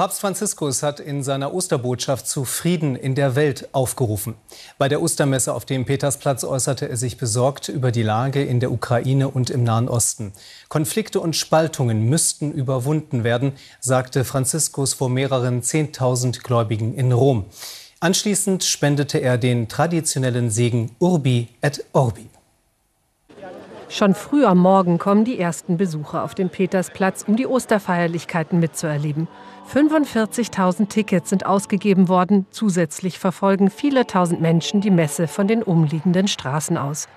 Papst Franziskus hat in seiner Osterbotschaft zu Frieden in der Welt aufgerufen. Bei der Ostermesse auf dem Petersplatz äußerte er sich besorgt über die Lage in der Ukraine und im Nahen Osten. Konflikte und Spaltungen müssten überwunden werden, sagte Franziskus vor mehreren Zehntausend Gläubigen in Rom. Anschließend spendete er den traditionellen Segen Urbi et Orbi. Schon früh am Morgen kommen die ersten Besucher auf den Petersplatz, um die Osterfeierlichkeiten mitzuerleben. 45.000 Tickets sind ausgegeben worden. Zusätzlich verfolgen viele tausend Menschen die Messe von den umliegenden Straßen aus.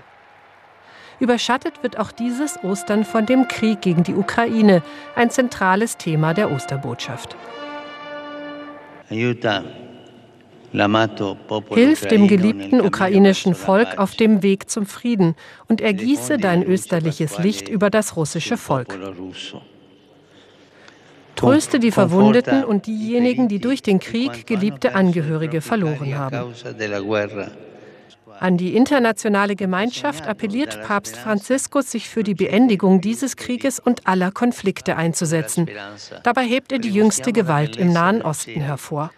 Überschattet wird auch dieses Ostern von dem Krieg gegen die Ukraine, ein zentrales Thema der Osterbotschaft. Aiuta Hilf dem geliebten ukrainischen Volk auf dem Weg zum Frieden und ergieße dein österliches Licht über das russische Volk. Tröste die Verwundeten und diejenigen, die durch den Krieg geliebte Angehörige verloren haben. An die internationale Gemeinschaft appelliert Papst Franziskus, sich für die Beendigung dieses Krieges und aller Konflikte einzusetzen. Dabei hebt er die jüngste Gewalt im Nahen Osten hervor.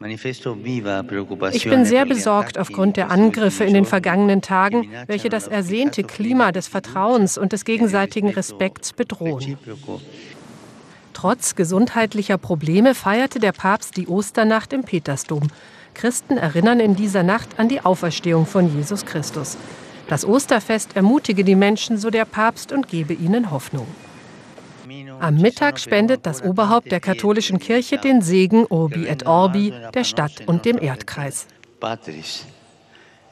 Ich bin sehr besorgt aufgrund der Angriffe in den vergangenen Tagen, welche das ersehnte Klima des Vertrauens und des gegenseitigen Respekts bedrohen. Trotz gesundheitlicher Probleme feierte der Papst die Osternacht im Petersdom. Christen erinnern in dieser Nacht an die Auferstehung von Jesus Christus. Das Osterfest ermutige die Menschen, so der Papst, und gebe ihnen Hoffnung. Am Mittag spendet das Oberhaupt der katholischen Kirche den Segen Urbi et Orbi der Stadt und dem Erdkreis. Patris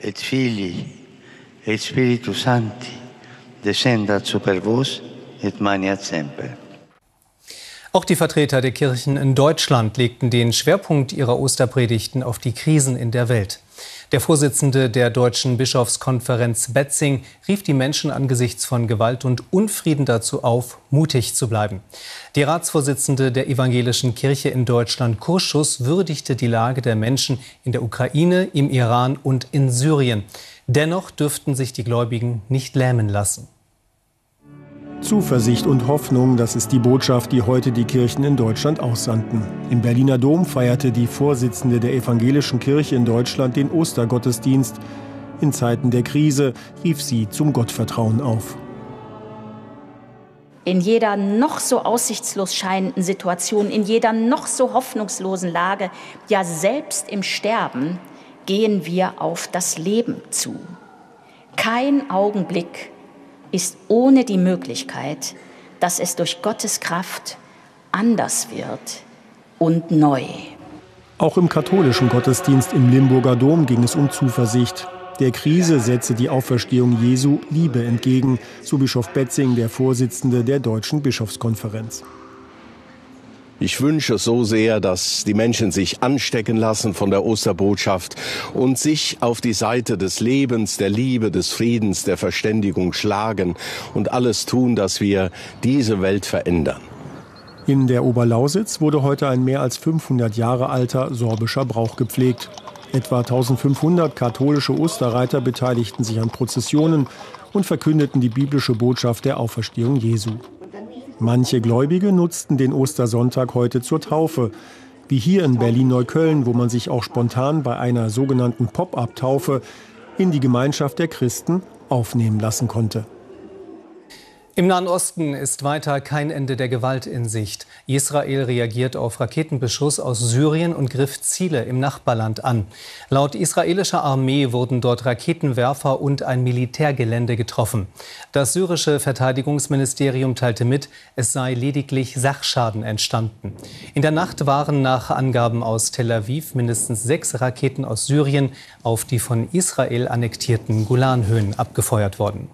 et Filii et Spiritus Sancti descendat super vos et maniat semper. Auch die Vertreter der Kirchen in Deutschland legten den Schwerpunkt ihrer Osterpredigten auf die Krisen in der Welt. Der Vorsitzende der Deutschen Bischofskonferenz Betzing rief die Menschen angesichts von Gewalt und Unfrieden dazu auf, mutig zu bleiben. Die Ratsvorsitzende der Evangelischen Kirche in Deutschland, Kurschus, würdigte die Lage der Menschen in der Ukraine, im Iran und in Syrien. Dennoch dürften sich die Gläubigen nicht lähmen lassen. Zuversicht und Hoffnung, das ist die Botschaft, die heute die Kirchen in Deutschland aussandten. Im Berliner Dom feierte die Vorsitzende der Evangelischen Kirche in Deutschland den Ostergottesdienst. In Zeiten der Krise rief sie zum Gottvertrauen auf. In jeder noch so aussichtslos scheinenden Situation, in jeder noch so hoffnungslosen Lage, ja selbst im Sterben, gehen wir auf das Leben zu. Kein Augenblick ist ohne die Möglichkeit, dass es durch Gottes Kraft anders wird und neu. Auch im katholischen Gottesdienst im Limburger Dom ging es um Zuversicht. Der Krise setze die Auferstehung Jesu Liebe entgegen, so Bischof Betzing, der Vorsitzende der Deutschen Bischofskonferenz. Ich wünsche so sehr, dass die Menschen sich anstecken lassen von der Osterbotschaft und sich auf die Seite des Lebens, der Liebe, des Friedens, der Verständigung schlagen und alles tun, dass wir diese Welt verändern. In der Oberlausitz wurde heute ein mehr als 500 Jahre alter sorbischer Brauch gepflegt. Etwa 1500 katholische Osterreiter beteiligten sich an Prozessionen und verkündeten die biblische Botschaft der Auferstehung Jesu. Manche Gläubige nutzten den Ostersonntag heute zur Taufe, wie hier in Berlin-Neukölln, wo man sich auch spontan bei einer sogenannten Pop-up-Taufe in die Gemeinschaft der Christen aufnehmen lassen konnte. Im Nahen Osten ist weiter kein Ende der Gewalt in Sicht. Israel reagiert auf Raketenbeschuss aus Syrien und griff Ziele im Nachbarland an. Laut israelischer Armee wurden dort Raketenwerfer und ein Militärgelände getroffen. Das syrische Verteidigungsministerium teilte mit, es sei lediglich Sachschaden entstanden. In der Nacht waren nach Angaben aus Tel Aviv mindestens sechs Raketen aus Syrien auf die von Israel annektierten Golanhöhen abgefeuert worden.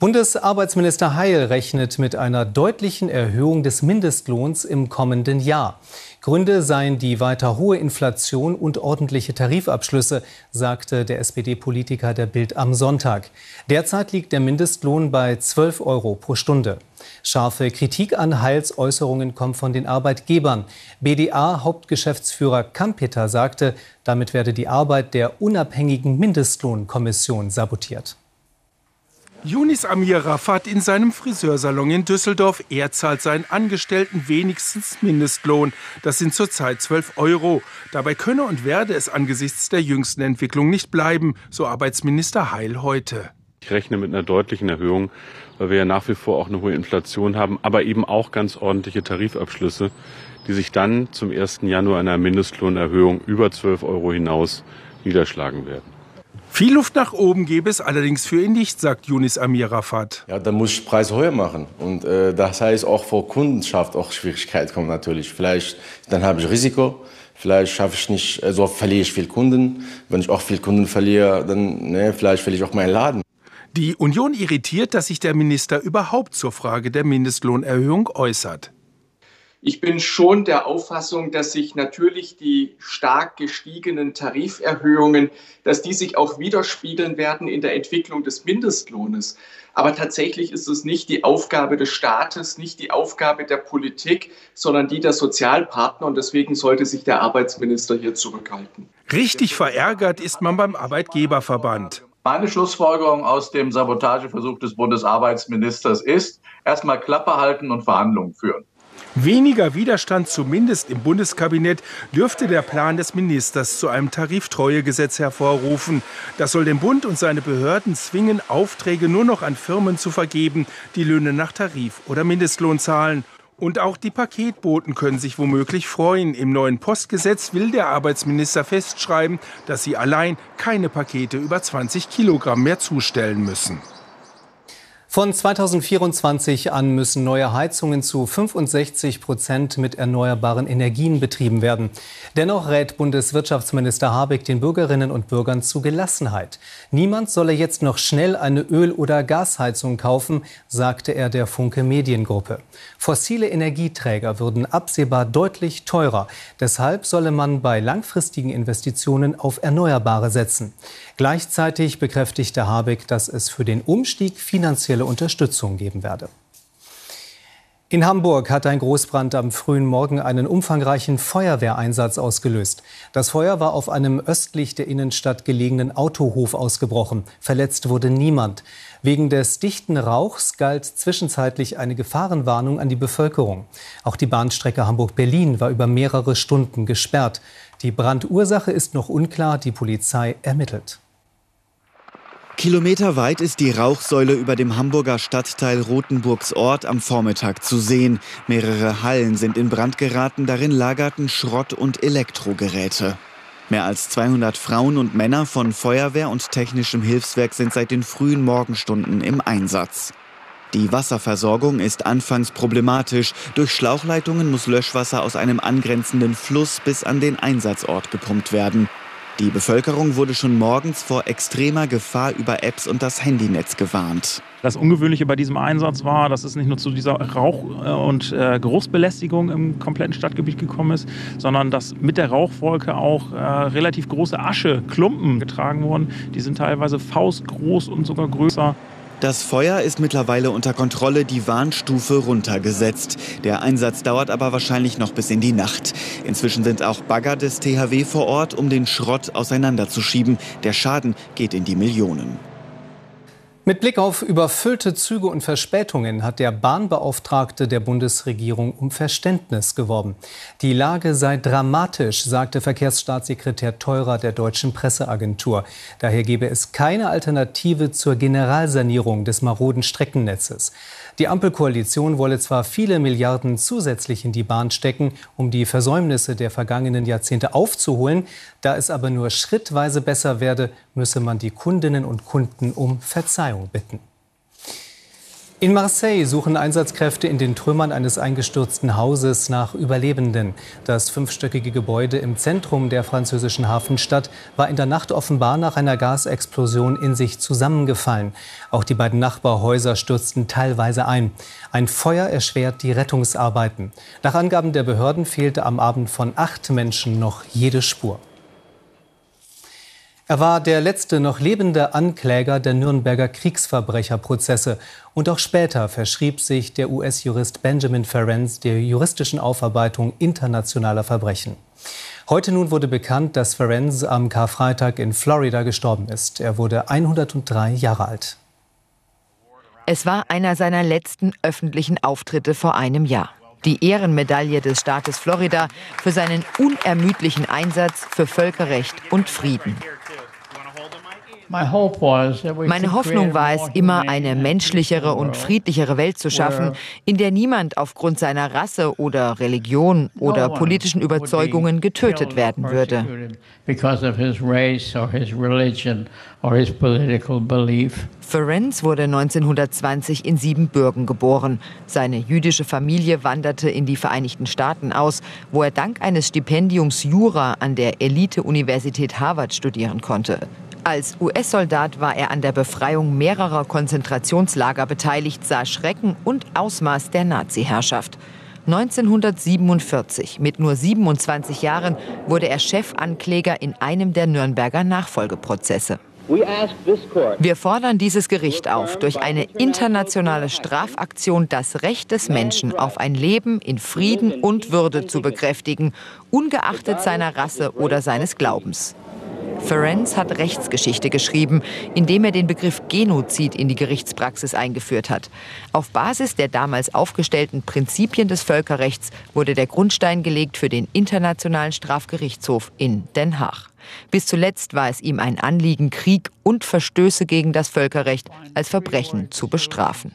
Bundesarbeitsminister Heil rechnet mit einer deutlichen Erhöhung des Mindestlohns im kommenden Jahr. Gründe seien die weiter hohe Inflation und ordentliche Tarifabschlüsse, sagte der SPD-Politiker der Bild am Sonntag. Derzeit liegt der Mindestlohn bei 12 Euro pro Stunde. Scharfe Kritik an Heils Äußerungen kommt von den Arbeitgebern. BDA-Hauptgeschäftsführer Kampeter sagte, damit werde die Arbeit der unabhängigen Mindestlohnkommission sabotiert. Yunis Amir Rafat in seinem Friseursalon in Düsseldorf. Er zahlt seinen Angestellten wenigstens Mindestlohn. Das sind zurzeit 12 Euro. Dabei könne und werde es angesichts der jüngsten Entwicklung nicht bleiben, so Arbeitsminister Heil heute. Ich rechne mit einer deutlichen Erhöhung, weil wir ja nach wie vor auch eine hohe Inflation haben, aber eben auch ganz ordentliche Tarifabschlüsse, die sich dann zum 1. Januar einer Mindestlohnerhöhung über 12 Euro hinaus niederschlagen werden. Viel Luft nach oben gäbe es allerdings für ihn nicht, sagt Yunis Amir Rafat. Ja, dann muss ich Preise höher machen. Und äh, das heißt auch vor Kundenschaft auch Schwierigkeiten kommen natürlich. Vielleicht, dann habe ich Risiko. Vielleicht schaffe ich nicht, also verliere ich viel Kunden. Wenn ich auch viel Kunden verliere, dann ne, vielleicht verliere ich auch meinen Laden. Die Union irritiert, dass sich der Minister überhaupt zur Frage der Mindestlohnerhöhung äußert. Ich bin schon der Auffassung, dass sich natürlich die stark gestiegenen Tariferhöhungen, dass die sich auch widerspiegeln werden in der Entwicklung des Mindestlohnes. Aber tatsächlich ist es nicht die Aufgabe des Staates, nicht die Aufgabe der Politik, sondern die der Sozialpartner. Und deswegen sollte sich der Arbeitsminister hier zurückhalten. Richtig verärgert ist man beim Arbeitgeberverband. Meine Schlussfolgerung aus dem Sabotageversuch des Bundesarbeitsministers ist, erstmal Klappe halten und Verhandlungen führen. Weniger Widerstand, zumindest im Bundeskabinett, dürfte der Plan des Ministers zu einem Tariftreuegesetz hervorrufen. Das soll den Bund und seine Behörden zwingen, Aufträge nur noch an Firmen zu vergeben, die Löhne nach Tarif oder Mindestlohn zahlen. Und auch die Paketboten können sich womöglich freuen. Im neuen Postgesetz will der Arbeitsminister festschreiben, dass sie allein keine Pakete über 20 Kilogramm mehr zustellen müssen. Von 2024 an müssen neue Heizungen zu 65 Prozent mit erneuerbaren Energien betrieben werden. Dennoch rät Bundeswirtschaftsminister Habeck den Bürgerinnen und Bürgern zu Gelassenheit. Niemand solle jetzt noch schnell eine Öl- oder Gasheizung kaufen, sagte er der Funke Mediengruppe. Fossile Energieträger würden absehbar deutlich teurer. Deshalb solle man bei langfristigen Investitionen auf Erneuerbare setzen. Gleichzeitig bekräftigte Habeck, dass es für den Umstieg finanzielle Unterstützung geben werde. In Hamburg hat ein Großbrand am frühen Morgen einen umfangreichen Feuerwehreinsatz ausgelöst. Das Feuer war auf einem östlich der Innenstadt gelegenen Autohof ausgebrochen. Verletzt wurde niemand. Wegen des dichten Rauchs galt zwischenzeitlich eine Gefahrenwarnung an die Bevölkerung. Auch die Bahnstrecke Hamburg-Berlin war über mehrere Stunden gesperrt. Die Brandursache ist noch unklar. Die Polizei ermittelt. Kilometerweit ist die Rauchsäule über dem Hamburger Stadtteil Rothenburgs Ort am Vormittag zu sehen. Mehrere Hallen sind in Brand geraten, darin lagerten Schrott- und Elektrogeräte. Mehr als 200 Frauen und Männer von Feuerwehr und technischem Hilfswerk sind seit den frühen Morgenstunden im Einsatz. Die Wasserversorgung ist anfangs problematisch. Durch Schlauchleitungen muss Löschwasser aus einem angrenzenden Fluss bis an den Einsatzort gepumpt werden. Die Bevölkerung wurde schon morgens vor extremer Gefahr über Apps und das Handynetz gewarnt. Das Ungewöhnliche bei diesem Einsatz war, dass es nicht nur zu dieser Rauch- und äh, Geruchsbelästigung im kompletten Stadtgebiet gekommen ist, sondern dass mit der Rauchwolke auch äh, relativ große Ascheklumpen getragen wurden. Die sind teilweise faustgroß und sogar größer. Das Feuer ist mittlerweile unter Kontrolle, die Warnstufe runtergesetzt. Der Einsatz dauert aber wahrscheinlich noch bis in die Nacht. Inzwischen sind auch Bagger des THW vor Ort, um den Schrott auseinanderzuschieben. Der Schaden geht in die Millionen. Mit Blick auf überfüllte Züge und Verspätungen hat der Bahnbeauftragte der Bundesregierung um Verständnis geworben. Die Lage sei dramatisch, sagte Verkehrsstaatssekretär Teurer der deutschen Presseagentur. Daher gebe es keine Alternative zur Generalsanierung des maroden Streckennetzes. Die Ampelkoalition wolle zwar viele Milliarden zusätzlich in die Bahn stecken, um die Versäumnisse der vergangenen Jahrzehnte aufzuholen. Da es aber nur schrittweise besser werde, müsse man die Kundinnen und Kunden um Verzeihung bitten. In Marseille suchen Einsatzkräfte in den Trümmern eines eingestürzten Hauses nach Überlebenden. Das fünfstöckige Gebäude im Zentrum der französischen Hafenstadt war in der Nacht offenbar nach einer Gasexplosion in sich zusammengefallen. Auch die beiden Nachbarhäuser stürzten teilweise ein. Ein Feuer erschwert die Rettungsarbeiten. Nach Angaben der Behörden fehlte am Abend von acht Menschen noch jede Spur. Er war der letzte noch lebende Ankläger der Nürnberger Kriegsverbrecherprozesse. Und auch später verschrieb sich der US-Jurist Benjamin Ferencz der juristischen Aufarbeitung internationaler Verbrechen. Heute nun wurde bekannt, dass Ferencz am Karfreitag in Florida gestorben ist. Er wurde 103 Jahre alt. Es war einer seiner letzten öffentlichen Auftritte vor einem Jahr. Die Ehrenmedaille des Staates Florida für seinen unermüdlichen Einsatz für Völkerrecht und Frieden. Meine Hoffnung war es, immer eine menschlichere und friedlichere Welt zu schaffen, in der niemand aufgrund seiner Rasse oder Religion oder politischen Überzeugungen getötet werden würde. Ferenc wurde 1920 in Siebenbürgen geboren. Seine jüdische Familie wanderte in die Vereinigten Staaten aus, wo er dank eines Stipendiums Jura an der Elite-Universität Harvard studieren konnte. Als US-Soldat war er an der Befreiung mehrerer Konzentrationslager beteiligt, sah Schrecken und Ausmaß der Nazi-Herrschaft. 1947, mit nur 27 Jahren, wurde er Chefankläger in einem der Nürnberger Nachfolgeprozesse. Wir fordern dieses Gericht auf, durch eine internationale Strafaktion das Recht des Menschen auf ein Leben in Frieden und Würde zu bekräftigen, ungeachtet seiner Rasse oder seines Glaubens. Ferenc hat Rechtsgeschichte geschrieben, indem er den Begriff Genozid in die Gerichtspraxis eingeführt hat. Auf Basis der damals aufgestellten Prinzipien des Völkerrechts wurde der Grundstein gelegt für den Internationalen Strafgerichtshof in Den Haag. Bis zuletzt war es ihm ein Anliegen, Krieg und Verstöße gegen das Völkerrecht als Verbrechen zu bestrafen.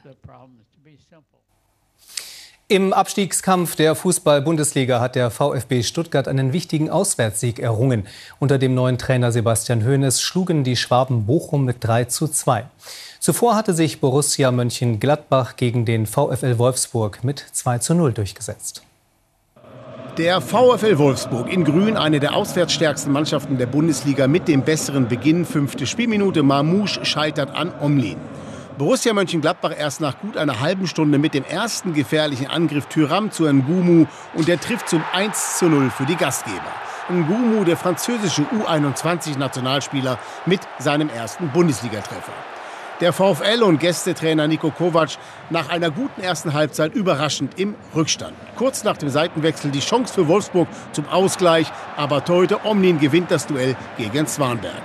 Im Abstiegskampf der Fußball-Bundesliga hat der VfB Stuttgart einen wichtigen Auswärtssieg errungen. Unter dem neuen Trainer Sebastian Hoeneß schlugen die Schwaben Bochum mit 3 zu 2. Zuvor hatte sich Borussia Mönchengladbach gegen den VfL Wolfsburg mit 2 zu 0 durchgesetzt. Der VfL Wolfsburg in Grün, eine der auswärtsstärksten Mannschaften der Bundesliga mit dem besseren Beginn. Fünfte Spielminute. Marmouche scheitert an Omlin. Borussia Mönchengladbach erst nach gut einer halben Stunde mit dem ersten gefährlichen Angriff Tyram zu Ngumu und der trifft zum 1 zu 0 für die Gastgeber. Ngumu, der französische U21-Nationalspieler, mit seinem ersten Bundesligatreffer. Der VfL und Gästetrainer Niko Kovac nach einer guten ersten Halbzeit überraschend im Rückstand. Kurz nach dem Seitenwechsel die Chance für Wolfsburg zum Ausgleich, aber Teute Omnin gewinnt das Duell gegen Zwanberg.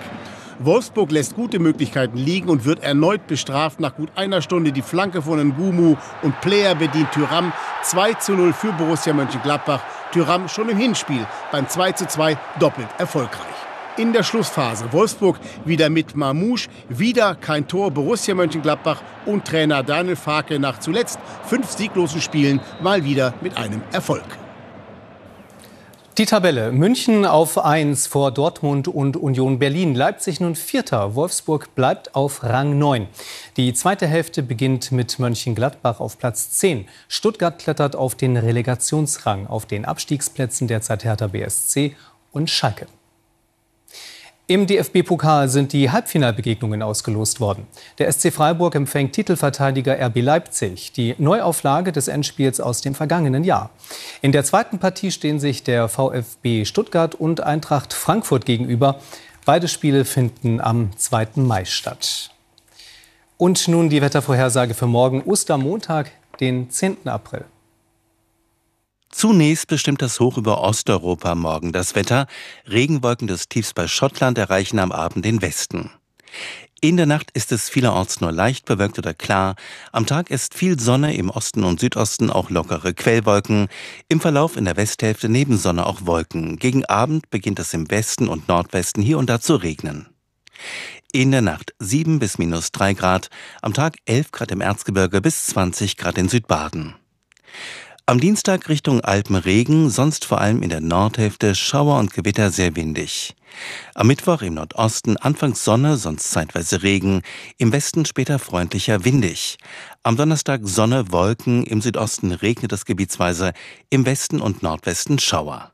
Wolfsburg lässt gute Möglichkeiten liegen und wird erneut bestraft. Nach gut einer Stunde die Flanke von Ngumu und Player bedient Tyram 2 zu 0 für Borussia Mönchengladbach. Tyram schon im Hinspiel beim 2 zu 2 doppelt erfolgreich. In der Schlussphase Wolfsburg wieder mit Mamouche, wieder kein Tor Borussia Mönchengladbach und Trainer Daniel Farke nach zuletzt fünf sieglosen Spielen mal wieder mit einem Erfolg. Die Tabelle. München auf 1 vor Dortmund und Union Berlin. Leipzig nun Vierter. Wolfsburg bleibt auf Rang 9. Die zweite Hälfte beginnt mit Mönchengladbach auf Platz 10. Stuttgart klettert auf den Relegationsrang. Auf den Abstiegsplätzen derzeit Hertha BSC und Schalke. Im DFB-Pokal sind die Halbfinalbegegnungen ausgelost worden. Der SC Freiburg empfängt Titelverteidiger RB Leipzig, die Neuauflage des Endspiels aus dem vergangenen Jahr. In der zweiten Partie stehen sich der VfB Stuttgart und Eintracht Frankfurt gegenüber. Beide Spiele finden am 2. Mai statt. Und nun die Wettervorhersage für morgen, Ostermontag, den 10. April. Zunächst bestimmt das Hoch über Osteuropa morgen das Wetter. Regenwolken des Tiefs bei Schottland erreichen am Abend den Westen. In der Nacht ist es vielerorts nur leicht bewölkt oder klar. Am Tag ist viel Sonne, im Osten und Südosten auch lockere Quellwolken. Im Verlauf in der Westhälfte neben Sonne auch Wolken. Gegen Abend beginnt es im Westen und Nordwesten hier und da zu regnen. In der Nacht 7 bis minus 3 Grad, am Tag 11 Grad im Erzgebirge bis 20 Grad in Südbaden. Am Dienstag Richtung Alpenregen, sonst vor allem in der Nordhälfte Schauer und Gewitter sehr windig. Am Mittwoch im Nordosten anfangs Sonne, sonst zeitweise Regen, im Westen später freundlicher windig. Am Donnerstag Sonne, Wolken, im Südosten regnet es gebietsweise, im Westen und Nordwesten Schauer.